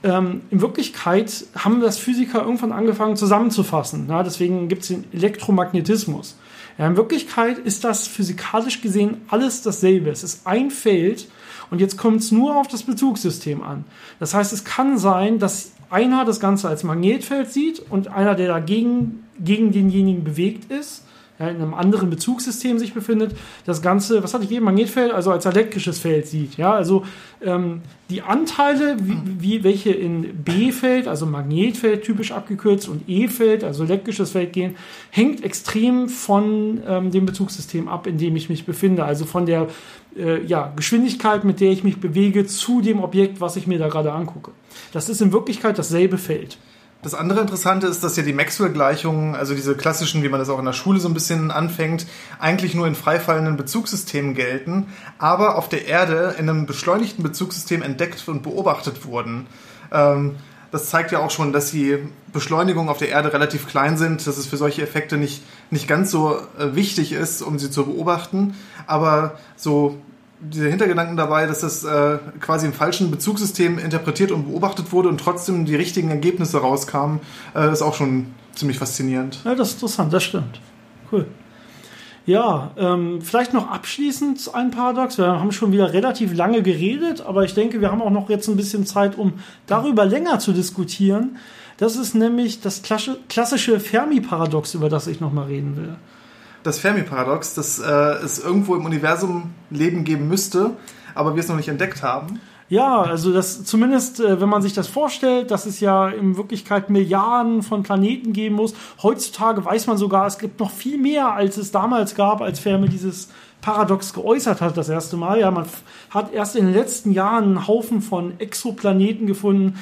Ähm, in Wirklichkeit haben das Physiker irgendwann angefangen zusammenzufassen. Ja, deswegen gibt es den Elektromagnetismus. Ja, in Wirklichkeit ist das physikalisch gesehen alles dasselbe. Es ist ein Feld und jetzt kommt es nur auf das Bezugssystem an. Das heißt, es kann sein, dass einer das Ganze als Magnetfeld sieht und einer, der dagegen gegen denjenigen bewegt ist, in einem anderen Bezugssystem sich befindet, das Ganze, was hatte ich eben, Magnetfeld, also als elektrisches Feld sieht. Ja, also ähm, die Anteile, wie, wie, welche in B-Feld, also Magnetfeld typisch abgekürzt, und E-Feld, also elektrisches Feld gehen, hängt extrem von ähm, dem Bezugssystem ab, in dem ich mich befinde. Also von der äh, ja, Geschwindigkeit, mit der ich mich bewege, zu dem Objekt, was ich mir da gerade angucke. Das ist in Wirklichkeit dasselbe Feld. Das andere Interessante ist, dass ja die Maxwell-Gleichungen, also diese klassischen, wie man das auch in der Schule so ein bisschen anfängt, eigentlich nur in freifallenden Bezugssystemen gelten, aber auf der Erde in einem beschleunigten Bezugssystem entdeckt und beobachtet wurden. Ähm, das zeigt ja auch schon, dass die Beschleunigungen auf der Erde relativ klein sind, dass es für solche Effekte nicht, nicht ganz so äh, wichtig ist, um sie zu beobachten. Aber so dieser Hintergedanken dabei, dass das äh, quasi im falschen Bezugssystem interpretiert und beobachtet wurde und trotzdem die richtigen Ergebnisse rauskamen, äh, ist auch schon ziemlich faszinierend. Ja, das ist interessant, das stimmt. Cool. Ja, ähm, vielleicht noch abschließend ein Paradox. Wir haben schon wieder relativ lange geredet, aber ich denke, wir haben auch noch jetzt ein bisschen Zeit, um darüber länger zu diskutieren. Das ist nämlich das klassische Fermi-Paradox, über das ich nochmal reden will das Fermi-Paradox, dass äh, es irgendwo im Universum Leben geben müsste, aber wir es noch nicht entdeckt haben. Ja, also das zumindest, äh, wenn man sich das vorstellt, dass es ja in Wirklichkeit Milliarden von Planeten geben muss. Heutzutage weiß man sogar, es gibt noch viel mehr, als es damals gab, als Fermi dieses Paradox geäußert hat das erste Mal. Ja, man hat erst in den letzten Jahren einen Haufen von Exoplaneten gefunden,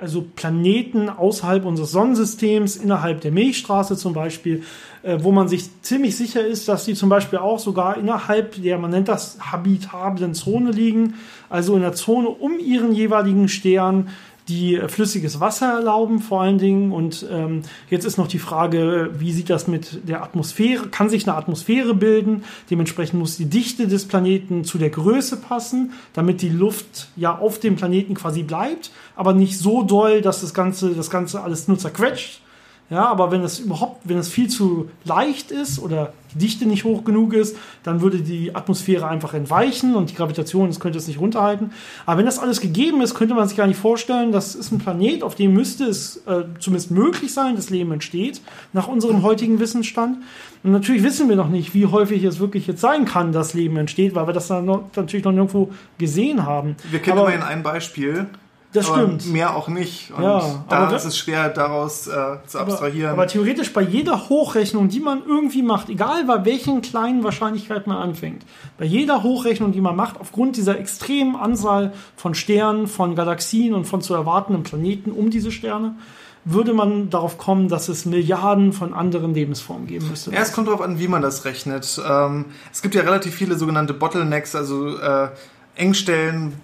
also Planeten außerhalb unseres Sonnensystems, innerhalb der Milchstraße zum Beispiel, äh, wo man sich ziemlich sicher ist, dass die zum Beispiel auch sogar innerhalb der, man nennt das habitablen Zone liegen, also in der Zone um ihren jeweiligen Stern, die flüssiges Wasser erlauben vor allen Dingen. Und ähm, jetzt ist noch die Frage, wie sieht das mit der Atmosphäre? Kann sich eine Atmosphäre bilden? Dementsprechend muss die Dichte des Planeten zu der Größe passen, damit die Luft ja auf dem Planeten quasi bleibt, aber nicht so doll, dass das Ganze, das Ganze alles nur zerquetscht ja, aber wenn es überhaupt, wenn es viel zu leicht ist oder die Dichte nicht hoch genug ist, dann würde die Atmosphäre einfach entweichen und die Gravitation, das könnte es nicht runterhalten. Aber wenn das alles gegeben ist, könnte man sich gar nicht vorstellen, das ist ein Planet, auf dem müsste es äh, zumindest möglich sein, dass Leben entsteht, nach unserem heutigen Wissensstand. Und natürlich wissen wir noch nicht, wie häufig es wirklich jetzt sein kann, dass Leben entsteht, weil wir das dann noch, natürlich noch nirgendwo gesehen haben. Wir kennen aber immerhin ein Beispiel, das stimmt. Mehr auch nicht. Und ja, da ist es schwer, daraus äh, zu abstrahieren. Aber, aber, theoretisch bei jeder Hochrechnung, die man irgendwie macht, egal bei welchen kleinen Wahrscheinlichkeit man anfängt, bei jeder Hochrechnung, die man macht, aufgrund dieser extremen Anzahl von Sternen, von Galaxien und von zu erwartenden Planeten um diese Sterne, würde man darauf kommen, dass es Milliarden von anderen Lebensformen geben müsste. Ja, es kommt darauf an, wie man das rechnet. Ähm, es gibt ja relativ viele sogenannte Bottlenecks, also äh, Engstellen,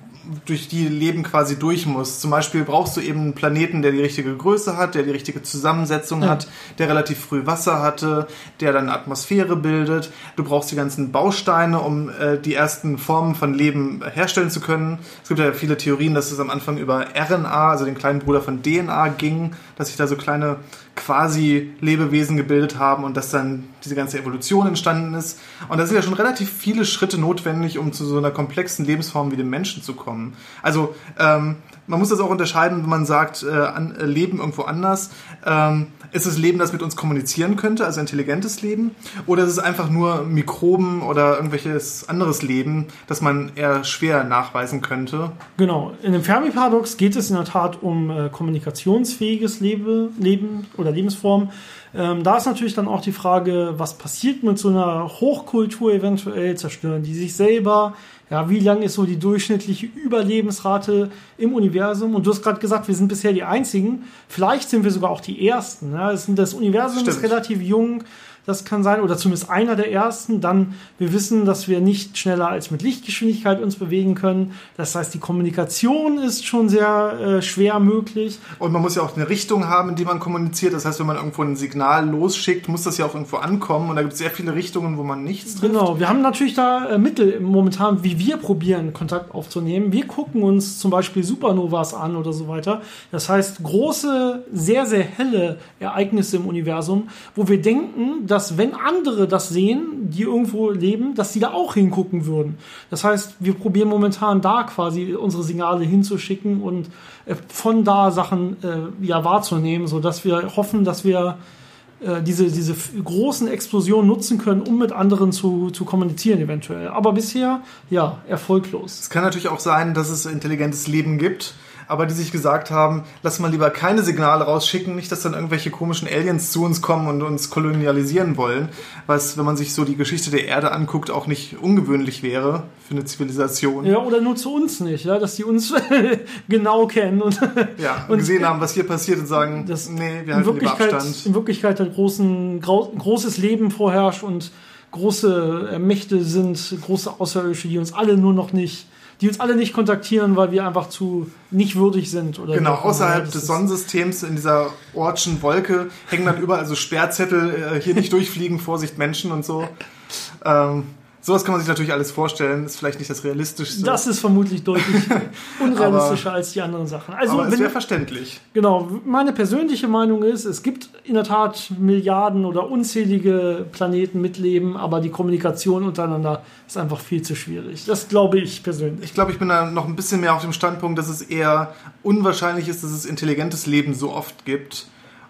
durch die Leben quasi durch muss. Zum Beispiel brauchst du eben einen Planeten, der die richtige Größe hat, der die richtige Zusammensetzung ja. hat, der relativ früh Wasser hatte, der dann Atmosphäre bildet. Du brauchst die ganzen Bausteine, um äh, die ersten Formen von Leben herstellen zu können. Es gibt ja viele Theorien, dass es am Anfang über RNA, also den kleinen Bruder von DNA, ging, dass sich da so kleine quasi Lebewesen gebildet haben und dass dann diese ganze Evolution entstanden ist. Und da sind ja schon relativ viele Schritte notwendig, um zu so einer komplexen Lebensform wie dem Menschen zu kommen. Also ähm, man muss das auch unterscheiden, wenn man sagt, äh, an, äh, Leben irgendwo anders. Ähm, ist es Leben, das mit uns kommunizieren könnte, also intelligentes Leben? Oder ist es einfach nur Mikroben oder irgendwelches anderes Leben, das man eher schwer nachweisen könnte? Genau. In dem Fermi-Paradox geht es in der Tat um äh, kommunikationsfähiges Lebe, Leben oder Lebensform. Ähm, da ist natürlich dann auch die Frage, was passiert mit so einer Hochkultur eventuell? Zerstören die sich selber? Ja, wie lang ist so die durchschnittliche Überlebensrate im Universum? Und du hast gerade gesagt, wir sind bisher die Einzigen. Vielleicht sind wir sogar auch die Ersten. Ja, das Universum Stimmt. ist relativ jung. Das kann sein, oder zumindest einer der ersten. Dann, wir wissen, dass wir nicht schneller als mit Lichtgeschwindigkeit uns bewegen können. Das heißt, die Kommunikation ist schon sehr äh, schwer möglich. Und man muss ja auch eine Richtung haben, in die man kommuniziert. Das heißt, wenn man irgendwo ein Signal losschickt, muss das ja auch irgendwo ankommen. Und da gibt es sehr viele Richtungen, wo man nichts trifft. Genau, wir haben natürlich da äh, Mittel momentan, wie wir probieren, Kontakt aufzunehmen. Wir gucken uns zum Beispiel Supernovas an oder so weiter. Das heißt, große, sehr, sehr helle Ereignisse im Universum, wo wir denken, dass dass wenn andere das sehen, die irgendwo leben, dass sie da auch hingucken würden. Das heißt, wir probieren momentan da quasi unsere Signale hinzuschicken und äh, von da Sachen äh, ja wahrzunehmen, so dass wir hoffen, dass wir äh, diese, diese großen Explosionen nutzen können, um mit anderen zu, zu kommunizieren eventuell. Aber bisher, ja, erfolglos. Es kann natürlich auch sein, dass es intelligentes Leben gibt, aber die sich gesagt haben, lass mal lieber keine Signale rausschicken, nicht, dass dann irgendwelche komischen Aliens zu uns kommen und uns kolonialisieren wollen, was, wenn man sich so die Geschichte der Erde anguckt, auch nicht ungewöhnlich wäre für eine Zivilisation. Ja, oder nur zu uns nicht, ja, dass die uns genau kennen und, ja, und gesehen haben, was hier passiert und sagen, das nee, wir halten lieber Abstand. In Wirklichkeit ein großen, großes Leben vorherrscht und große Mächte sind, große Außerirdische, die uns alle nur noch nicht die uns alle nicht kontaktieren, weil wir einfach zu nicht würdig sind. Oder genau, außerhalb des Sonnensystems in dieser Ortschen Wolke hängen dann überall so Sperrzettel, äh, hier nicht durchfliegen, Vorsicht Menschen und so. Ähm, Sowas kann man sich natürlich alles vorstellen, ist vielleicht nicht das Realistischste. Das ist vermutlich deutlich unrealistischer aber, als die anderen Sachen. Also, aber es wäre verständlich. Genau, meine persönliche Meinung ist, es gibt in der Tat Milliarden oder unzählige Planeten mit Leben, aber die Kommunikation untereinander ist einfach viel zu schwierig. Das glaube ich persönlich. Ich glaube, ich bin da noch ein bisschen mehr auf dem Standpunkt, dass es eher unwahrscheinlich ist, dass es intelligentes Leben so oft gibt.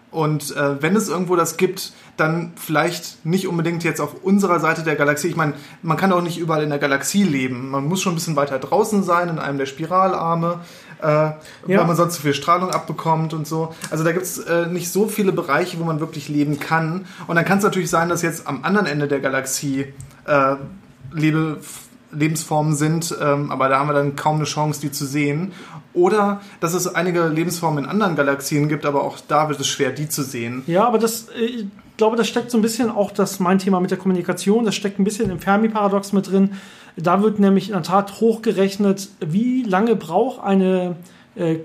Und äh, wenn es irgendwo das gibt, dann vielleicht nicht unbedingt jetzt auf unserer Seite der Galaxie. Ich meine, man kann auch nicht überall in der Galaxie leben. Man muss schon ein bisschen weiter draußen sein, in einem der Spiralarme, äh, ja. weil man sonst zu viel Strahlung abbekommt und so. Also da gibt es äh, nicht so viele Bereiche, wo man wirklich leben kann. Und dann kann es natürlich sein, dass jetzt am anderen Ende der Galaxie äh, Lebe Lebensformen sind, ähm, aber da haben wir dann kaum eine Chance, die zu sehen. Oder dass es einige Lebensformen in anderen Galaxien gibt, aber auch da wird es schwer, die zu sehen. Ja, aber das, äh, ich glaube, das steckt so ein bisschen auch das mein Thema mit der Kommunikation, das steckt ein bisschen im Fermi-Paradox mit drin. Da wird nämlich in der Tat hochgerechnet, wie lange braucht eine äh,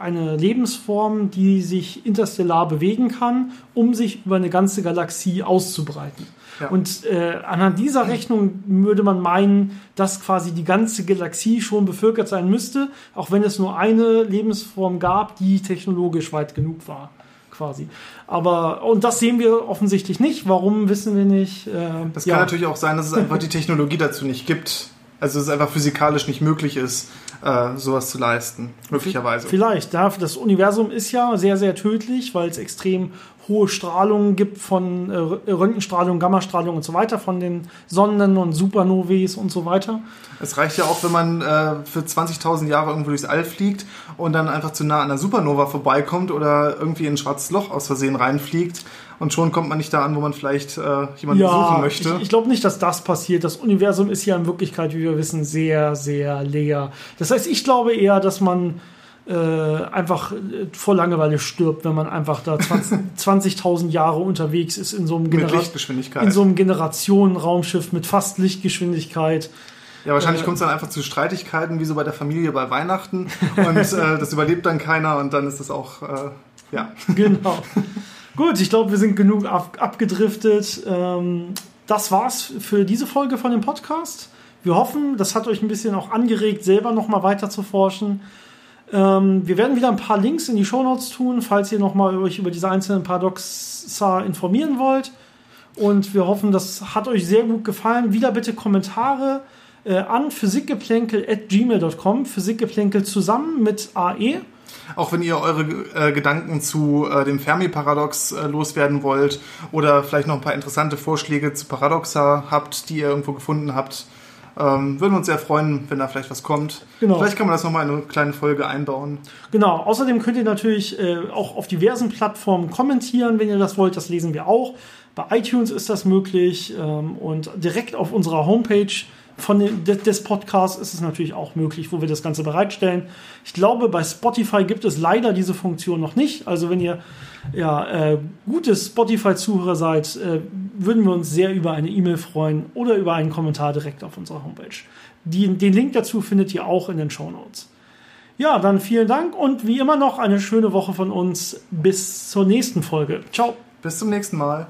eine Lebensform, die sich interstellar bewegen kann, um sich über eine ganze Galaxie auszubreiten. Ja. Und äh, anhand dieser Rechnung würde man meinen, dass quasi die ganze Galaxie schon bevölkert sein müsste, auch wenn es nur eine Lebensform gab, die technologisch weit genug war. Quasi. Aber, und das sehen wir offensichtlich nicht. Warum wissen wir nicht? Äh, das kann ja. natürlich auch sein, dass es einfach die Technologie dazu nicht gibt. Also es einfach physikalisch nicht möglich ist, äh, sowas zu leisten, möglicherweise. Vielleicht. Das Universum ist ja sehr, sehr tödlich, weil es extrem hohe Strahlungen gibt von äh, Röntgenstrahlung, Gammastrahlung und so weiter, von den Sonnen und Supernovae und so weiter. Es reicht ja auch, wenn man äh, für 20.000 Jahre irgendwo durchs All fliegt und dann einfach zu nah an einer Supernova vorbeikommt oder irgendwie in ein schwarzes Loch aus Versehen reinfliegt und schon kommt man nicht da an, wo man vielleicht äh, jemanden ja, besuchen möchte. Ich, ich glaube nicht, dass das passiert. Das Universum ist ja in Wirklichkeit, wie wir wissen, sehr, sehr leer. Das heißt, ich glaube eher, dass man äh, einfach äh, vor Langeweile stirbt, wenn man einfach da 20.000 20 Jahre unterwegs ist in so einem, Genera in so einem Generationenraumschiff mit fast Lichtgeschwindigkeit. Ja, wahrscheinlich äh, kommt es dann einfach zu Streitigkeiten, wie so bei der Familie bei Weihnachten. Und äh, das überlebt dann keiner und dann ist das auch, äh, ja. Genau. Gut, ich glaube, wir sind genug ab abgedriftet. Ähm, das war's für diese Folge von dem Podcast. Wir hoffen, das hat euch ein bisschen auch angeregt, selber nochmal weiter zu forschen. Ähm, wir werden wieder ein paar Links in die Shownotes tun, falls ihr nochmal euch über diese einzelnen Paradoxa informieren wollt. Und wir hoffen, das hat euch sehr gut gefallen. Wieder bitte Kommentare äh, an physikgeplänkel.gmail.com. Physikgeplänkel zusammen mit AE. Auch wenn ihr eure äh, Gedanken zu äh, dem Fermi-Paradox äh, loswerden wollt oder vielleicht noch ein paar interessante Vorschläge zu Paradoxa habt, die ihr irgendwo gefunden habt, ähm, würden wir uns sehr freuen, wenn da vielleicht was kommt. Genau. Vielleicht kann man das nochmal in eine kleine Folge einbauen. Genau. Außerdem könnt ihr natürlich äh, auch auf diversen Plattformen kommentieren, wenn ihr das wollt. Das lesen wir auch. Bei iTunes ist das möglich ähm, und direkt auf unserer Homepage von den, des Podcasts ist es natürlich auch möglich, wo wir das Ganze bereitstellen. Ich glaube, bei Spotify gibt es leider diese Funktion noch nicht. Also wenn ihr ja, äh, gute Spotify-Zuhörer seid, äh, würden wir uns sehr über eine E-Mail freuen oder über einen Kommentar direkt auf unserer Homepage. Die, den Link dazu findet ihr auch in den Show Notes. Ja, dann vielen Dank und wie immer noch eine schöne Woche von uns. Bis zur nächsten Folge. Ciao. Bis zum nächsten Mal.